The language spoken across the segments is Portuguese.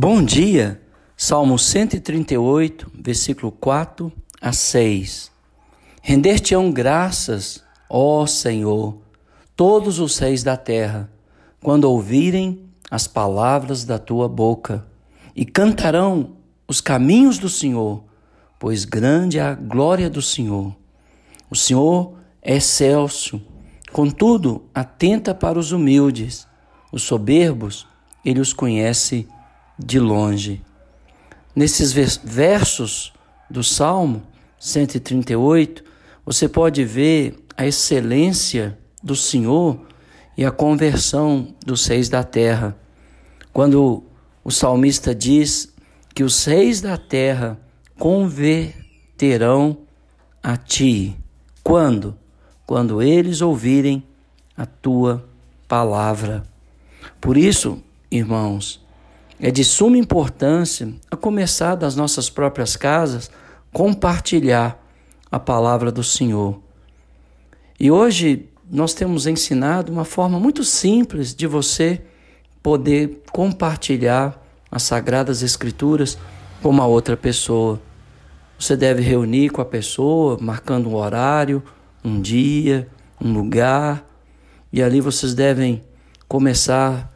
Bom dia, Salmo 138, versículo 4 a 6. Render-te-ão graças, ó Senhor, todos os reis da terra, quando ouvirem as palavras da tua boca, e cantarão os caminhos do Senhor, pois grande é a glória do Senhor. O Senhor é excelso, contudo, atenta para os humildes, os soberbos, ele os conhece de longe. Nesses versos do Salmo 138, você pode ver a excelência do Senhor e a conversão dos reis da terra. Quando o salmista diz que os reis da terra converterão a ti. Quando? Quando eles ouvirem a tua palavra. Por isso, irmãos, é de suma importância, a começar das nossas próprias casas, compartilhar a palavra do Senhor. E hoje nós temos ensinado uma forma muito simples de você poder compartilhar as sagradas escrituras com uma outra pessoa. Você deve reunir com a pessoa, marcando um horário, um dia, um lugar, e ali vocês devem começar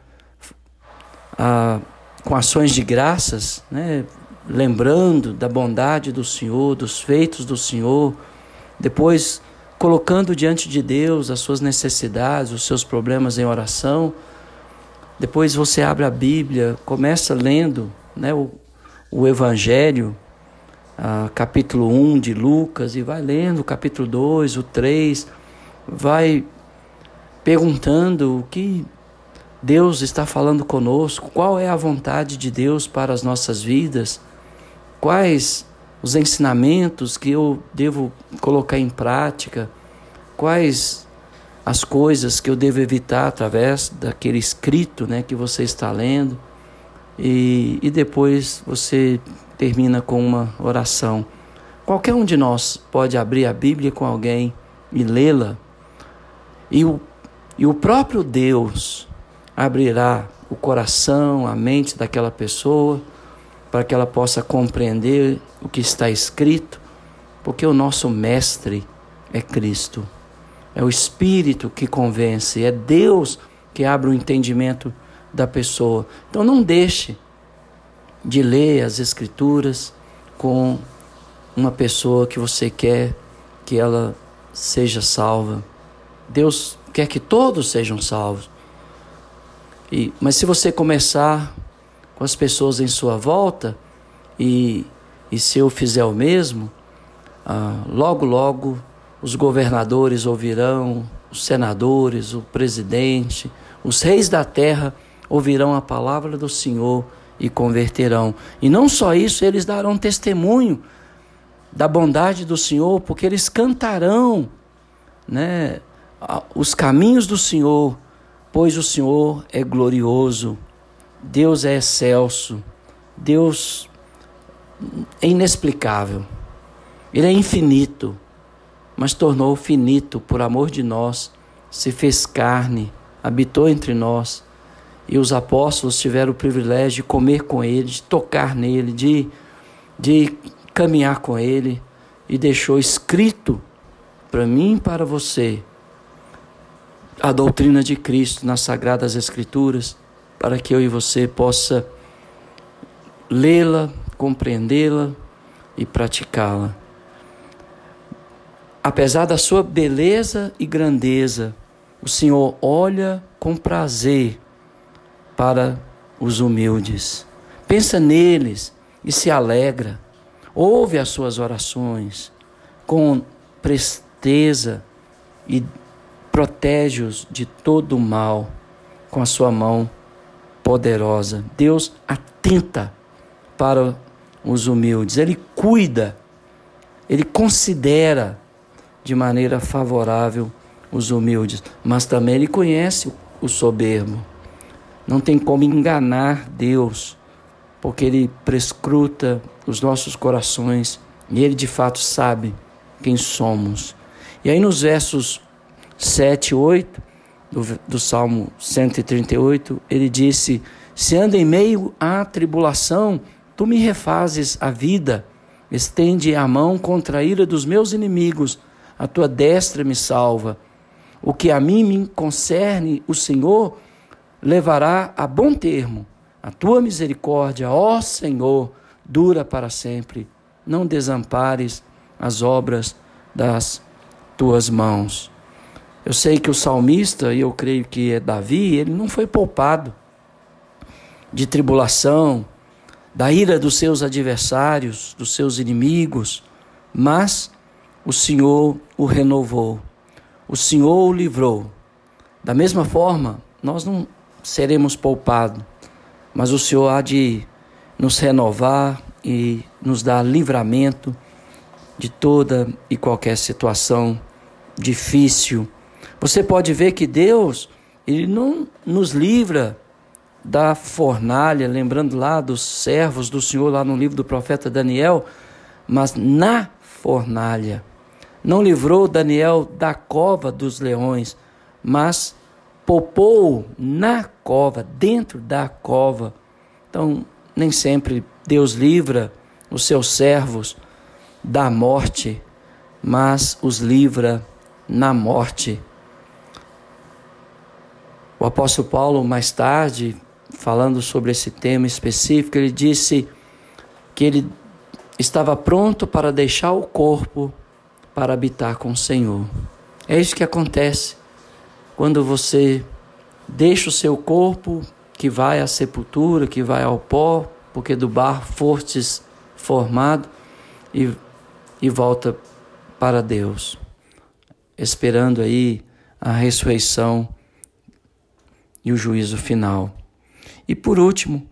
a com ações de graças, né? lembrando da bondade do Senhor, dos feitos do Senhor, depois colocando diante de Deus as suas necessidades, os seus problemas em oração. Depois você abre a Bíblia, começa lendo né, o, o Evangelho, a, capítulo 1 de Lucas, e vai lendo o capítulo 2, o 3, vai perguntando o que Deus está falando conosco, qual é a vontade de Deus para as nossas vidas, quais os ensinamentos que eu devo colocar em prática, quais as coisas que eu devo evitar através daquele escrito né, que você está lendo. E, e depois você termina com uma oração. Qualquer um de nós pode abrir a Bíblia com alguém e lê-la, e o, e o próprio Deus abrirá o coração, a mente daquela pessoa, para que ela possa compreender o que está escrito, porque o nosso mestre é Cristo. É o Espírito que convence, é Deus que abre o entendimento da pessoa. Então não deixe de ler as Escrituras com uma pessoa que você quer que ela seja salva. Deus quer que todos sejam salvos. E, mas se você começar com as pessoas em sua volta e, e se eu fizer o mesmo, ah, logo, logo os governadores ouvirão, os senadores, o presidente, os reis da terra ouvirão a palavra do Senhor e converterão. E não só isso, eles darão testemunho da bondade do Senhor, porque eles cantarão né, os caminhos do Senhor pois o Senhor é glorioso, Deus é excelso, Deus é inexplicável, Ele é infinito, mas tornou finito por amor de nós, se fez carne, habitou entre nós. E os apóstolos tiveram o privilégio de comer com Ele, de tocar nele, de, de caminhar com Ele, e deixou escrito para mim e para você a doutrina de Cristo nas Sagradas Escrituras, para que eu e você possa lê-la, compreendê-la e praticá-la. Apesar da sua beleza e grandeza, o Senhor olha com prazer para os humildes. Pensa neles e se alegra. Ouve as suas orações com presteza e protege-os de todo o mal com a sua mão poderosa. Deus atenta para os humildes, Ele cuida, Ele considera de maneira favorável os humildes, mas também Ele conhece o soberbo. Não tem como enganar Deus, porque Ele prescruta os nossos corações e Ele de fato sabe quem somos. E aí nos versos 7, 8 do, do Salmo 138, ele disse: Se ando em meio à tribulação, tu me refazes a vida. Estende a mão contra a ira dos meus inimigos, a tua destra me salva. O que a mim me concerne, o Senhor levará a bom termo. A tua misericórdia, ó Senhor, dura para sempre. Não desampares as obras das tuas mãos. Eu sei que o salmista, e eu creio que é Davi, ele não foi poupado de tribulação, da ira dos seus adversários, dos seus inimigos, mas o Senhor o renovou, o Senhor o livrou. Da mesma forma, nós não seremos poupados, mas o Senhor há de nos renovar e nos dar livramento de toda e qualquer situação difícil. Você pode ver que Deus, ele não nos livra da fornalha, lembrando lá dos servos do Senhor lá no livro do profeta Daniel, mas na fornalha. Não livrou Daniel da cova dos leões, mas poupou na cova, dentro da cova. Então, nem sempre Deus livra os seus servos da morte, mas os livra na morte. O apóstolo Paulo, mais tarde, falando sobre esse tema específico, ele disse que ele estava pronto para deixar o corpo para habitar com o Senhor. É isso que acontece quando você deixa o seu corpo que vai à sepultura, que vai ao pó, porque do bar fortes formado e, e volta para Deus, esperando aí a ressurreição e o juízo final. E por último,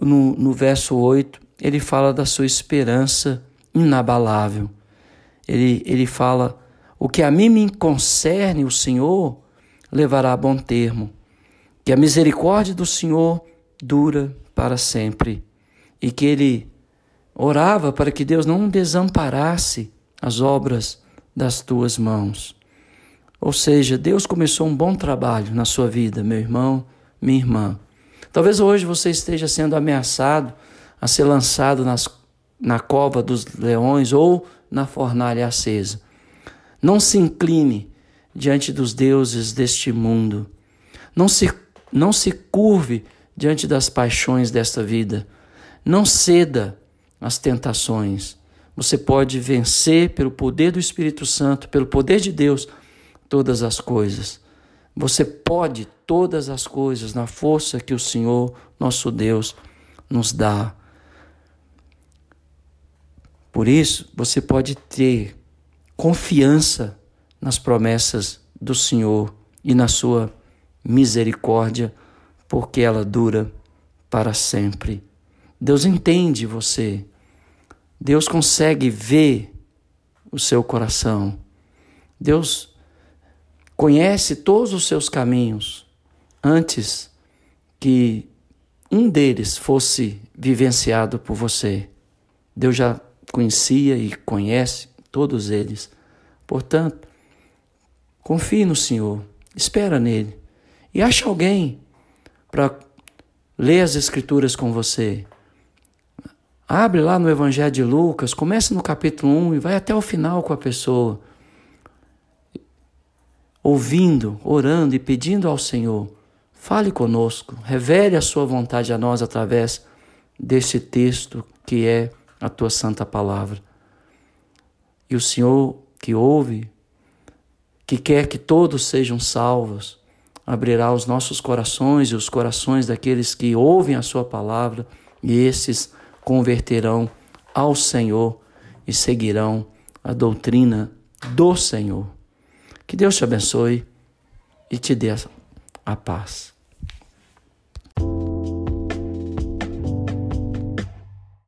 no, no verso 8, ele fala da sua esperança inabalável. Ele, ele fala: O que a mim me concerne, o Senhor levará a bom termo, que a misericórdia do Senhor dura para sempre. E que ele orava para que Deus não desamparasse as obras das tuas mãos. Ou seja, Deus começou um bom trabalho na sua vida, meu irmão, minha irmã. Talvez hoje você esteja sendo ameaçado a ser lançado nas, na cova dos leões ou na fornalha acesa. Não se incline diante dos deuses deste mundo. Não se, não se curve diante das paixões desta vida. Não ceda às tentações. Você pode vencer pelo poder do Espírito Santo, pelo poder de Deus, todas as coisas. Você pode todas as coisas na força que o Senhor, nosso Deus, nos dá. Por isso, você pode ter confiança nas promessas do Senhor e na sua misericórdia, porque ela dura para sempre. Deus entende você. Deus consegue ver o seu coração. Deus conhece todos os seus caminhos antes que um deles fosse vivenciado por você. Deus já conhecia e conhece todos eles. Portanto, confie no Senhor, espera nele e acha alguém para ler as Escrituras com você. Abre lá no Evangelho de Lucas, comece no capítulo 1 e vai até o final com a pessoa ouvindo, orando e pedindo ao Senhor, fale conosco, revele a sua vontade a nós através deste texto que é a tua santa palavra. E o Senhor que ouve, que quer que todos sejam salvos, abrirá os nossos corações e os corações daqueles que ouvem a sua palavra, e esses converterão ao Senhor e seguirão a doutrina do Senhor. Que Deus te abençoe e te dê a paz.